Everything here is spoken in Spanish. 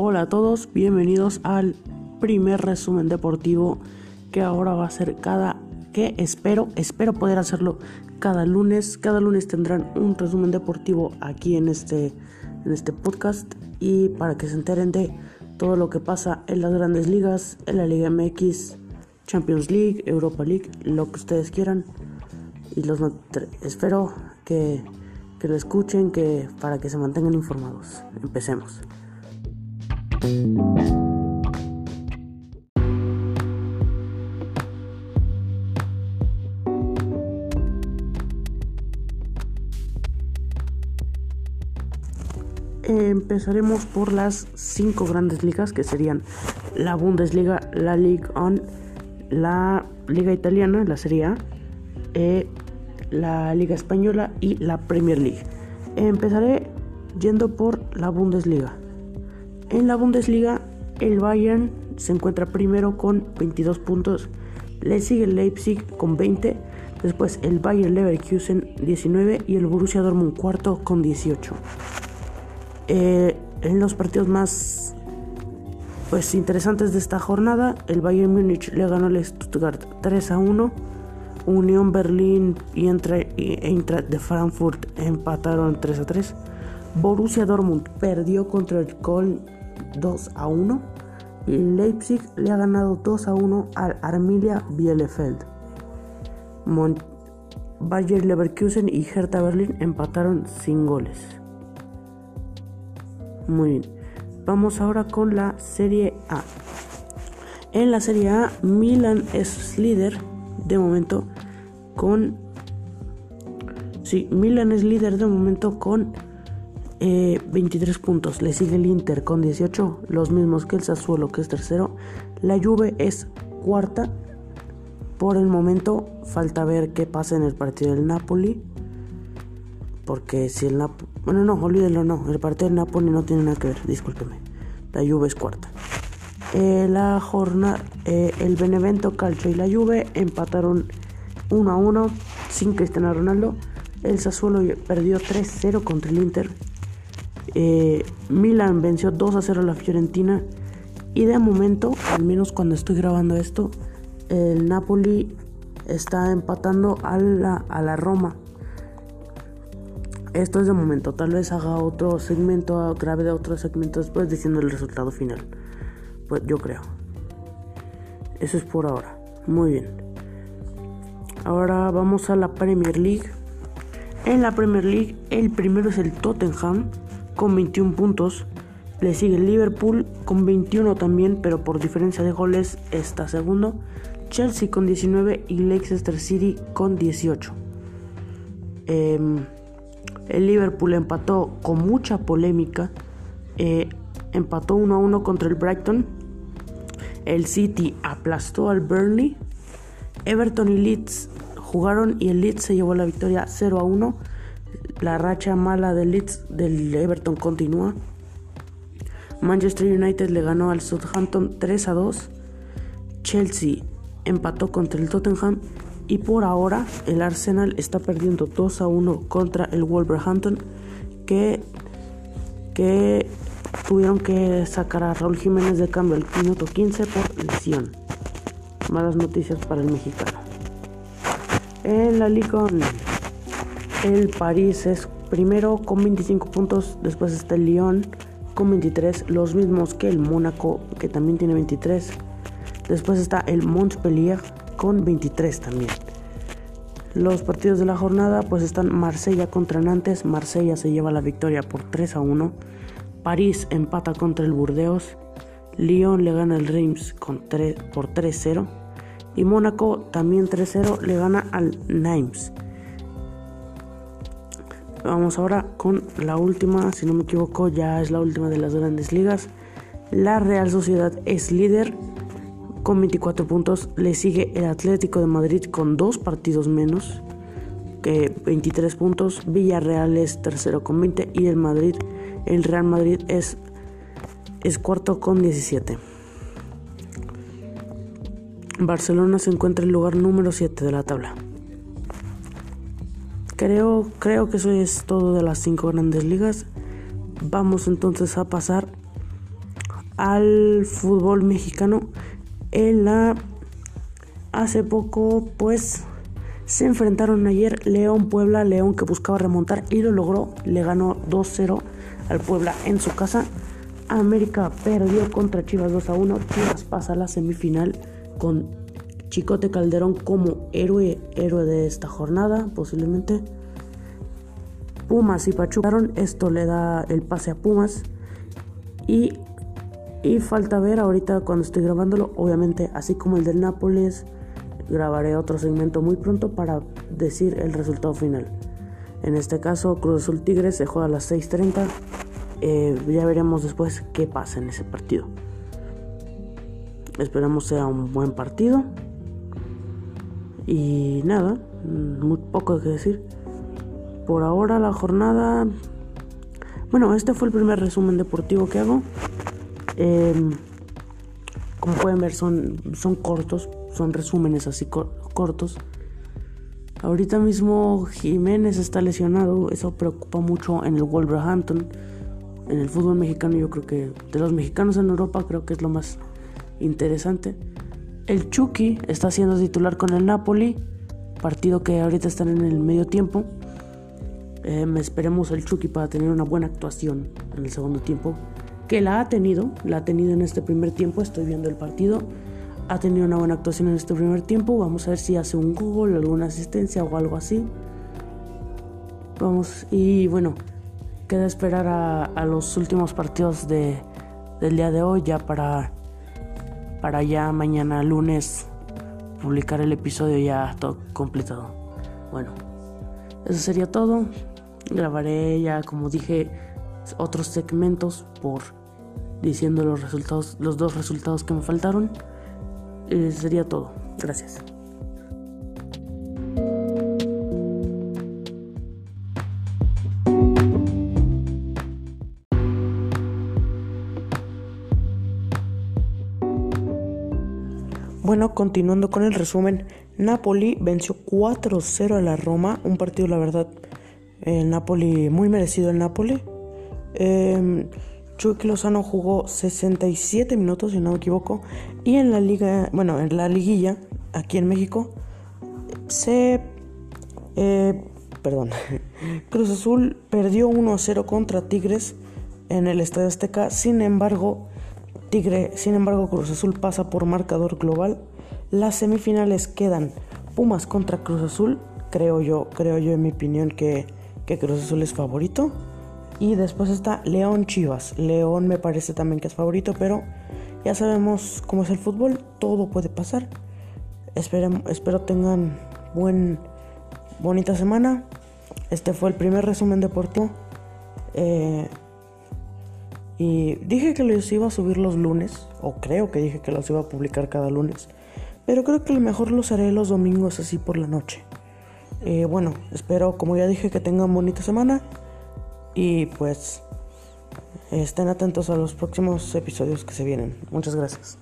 Hola a todos, bienvenidos al primer resumen deportivo que ahora va a ser cada que espero, espero poder hacerlo cada lunes. Cada lunes tendrán un resumen deportivo aquí en este en este podcast y para que se enteren de todo lo que pasa en las grandes ligas, en la Liga MX, Champions League, Europa League, lo que ustedes quieran. Y los espero que, que lo escuchen que para que se mantengan informados. Empecemos. Empezaremos por las cinco grandes ligas que serían la Bundesliga, la Ligue 1, la Liga Italiana, la Serie eh, la Liga Española y la Premier League. Empezaré yendo por la Bundesliga. En la Bundesliga, el Bayern se encuentra primero con 22 puntos. Le sigue el Leipzig con 20. Después el Bayern Leverkusen 19 y el Borussia Dortmund cuarto con 18. Eh, en los partidos más pues interesantes de esta jornada, el Bayern Múnich le ganó al Stuttgart 3 a 1. Unión Berlín y Eintracht de Frankfurt empataron 3 a 3. Borussia Dortmund perdió contra el Köln 2 a 1 y Leipzig le ha ganado 2 a 1 al Arminia Bielefeld. Bayer Leverkusen y Hertha Berlin empataron sin goles. Muy bien. Vamos ahora con la Serie A. En la Serie A, Milan es líder de momento con... Sí, Milan es líder de momento con 23 eh, puntos. Le sigue el Inter con 18, los mismos que el Sassuolo que es tercero. La Juve es cuarta. Por el momento falta ver qué pasa en el partido del Napoli. Porque si el Napoli... Bueno, no, olvídenlo, no. El partido del Napoli no tiene nada que ver, discúlpeme. La Juve es cuarta. Eh, la jornada... Eh, el Benevento, Calcio y la Juve empataron 1 a 1 sin Cristiano Ronaldo. El Sassuolo perdió 3-0 contra el Inter. Eh, Milan venció 2 a 0 a la Fiorentina. Y de momento, al menos cuando estoy grabando esto, el Napoli está empatando a la, a la Roma. Esto es de momento. Tal vez haga otro segmento, grabe de otro segmento después diciendo el resultado final. Pues yo creo. Eso es por ahora. Muy bien. Ahora vamos a la Premier League. En la Premier League, el primero es el Tottenham con 21 puntos. Le sigue Liverpool con 21 también, pero por diferencia de goles está segundo. Chelsea con 19 y Leicester City con 18. Em, el Liverpool empató con mucha polémica. Eh, empató 1 a 1 contra el Brighton. El City aplastó al Burnley. Everton y Leeds jugaron y el Leeds se llevó la victoria 0 a 1. La racha mala del Leeds del Everton continúa. Manchester United le ganó al Southampton 3 a 2. Chelsea empató contra el Tottenham y por ahora el Arsenal está perdiendo 2 a 1 contra el Wolverhampton que, que tuvieron que sacar a Raúl Jiménez de cambio al minuto 15 por lesión. Malas noticias para el mexicano. En la Liga el París es primero con 25 puntos, después está el Lyon con 23, los mismos que el Mónaco que también tiene 23. Después está el Montpellier con 23 también. Los partidos de la jornada pues están Marsella contra Nantes, Marsella se lleva la victoria por 3 a 1. París empata contra el Burdeos, Lyon le gana al Reims con 3, por 3-0 y Mónaco también 3-0 le gana al Nimes. Vamos ahora con la última, si no me equivoco, ya es la última de las grandes ligas. La Real Sociedad es líder con 24 puntos. Le sigue el Atlético de Madrid con dos partidos menos que 23 puntos. Villarreal es tercero con 20 y el Madrid, el Real Madrid es, es cuarto con 17. Barcelona se encuentra en el lugar número 7 de la tabla. Creo, creo que eso es todo de las cinco grandes ligas. Vamos entonces a pasar al fútbol mexicano en la hace poco pues se enfrentaron ayer León Puebla, León que buscaba remontar y lo logró, le ganó 2-0 al Puebla en su casa. América perdió contra Chivas 2 a 1. Chivas pasa a la semifinal con Chicote Calderón como héroe, héroe de esta jornada, posiblemente. Pumas y Pachuca. Esto le da el pase a Pumas. Y, y falta ver ahorita cuando estoy grabándolo, obviamente, así como el del Nápoles, grabaré otro segmento muy pronto para decir el resultado final. En este caso, Cruz Azul Tigres se juega a las 6:30. Eh, ya veremos después qué pasa en ese partido. Esperamos sea un buen partido. Y nada, muy poco que decir. Por ahora la jornada... Bueno, este fue el primer resumen deportivo que hago. Em, como pueden ver son, son cortos, son resúmenes así cortos. Ahorita mismo Jiménez está lesionado, eso preocupa mucho en el Wolverhampton. En el fútbol mexicano yo creo que de los mexicanos en Europa creo que es lo más interesante. El Chucky está siendo titular con el Napoli, partido que ahorita están en el medio tiempo. Eh, esperemos el Chucky para tener una buena actuación en el segundo tiempo, que la ha tenido, la ha tenido en este primer tiempo, estoy viendo el partido, ha tenido una buena actuación en este primer tiempo, vamos a ver si hace un gol, alguna asistencia o algo así. Vamos, y bueno, queda esperar a, los últimos partidos de, del día de hoy ya para para ya mañana lunes publicar el episodio ya todo completado. Bueno, eso sería todo. Grabaré ya, como dije, otros segmentos por diciendo los resultados, los dos resultados que me faltaron. Eh, sería todo. Gracias. Bueno, continuando con el resumen, Napoli venció 4-0 a la Roma, un partido la verdad, el Napoli, muy merecido el Napoli. Eh, Chucky Lozano jugó 67 minutos, si no me equivoco, y en la liga, bueno, en la liguilla, aquí en México, se... Eh, perdón, Cruz Azul perdió 1-0 contra Tigres en el Estadio Azteca, sin embargo, Tigre, sin embargo, Cruz Azul pasa por marcador global. Las semifinales quedan Pumas contra Cruz Azul. Creo yo, creo yo en mi opinión que, que Cruz Azul es favorito. Y después está León Chivas. León me parece también que es favorito, pero ya sabemos cómo es el fútbol, todo puede pasar. Espero, espero tengan buen, bonita semana. Este fue el primer resumen deportivo. Eh, y dije que los iba a subir los lunes, o creo que dije que los iba a publicar cada lunes, pero creo que lo mejor los haré los domingos así por la noche. Eh, bueno, espero, como ya dije, que tengan bonita semana y pues estén atentos a los próximos episodios que se vienen. Muchas gracias.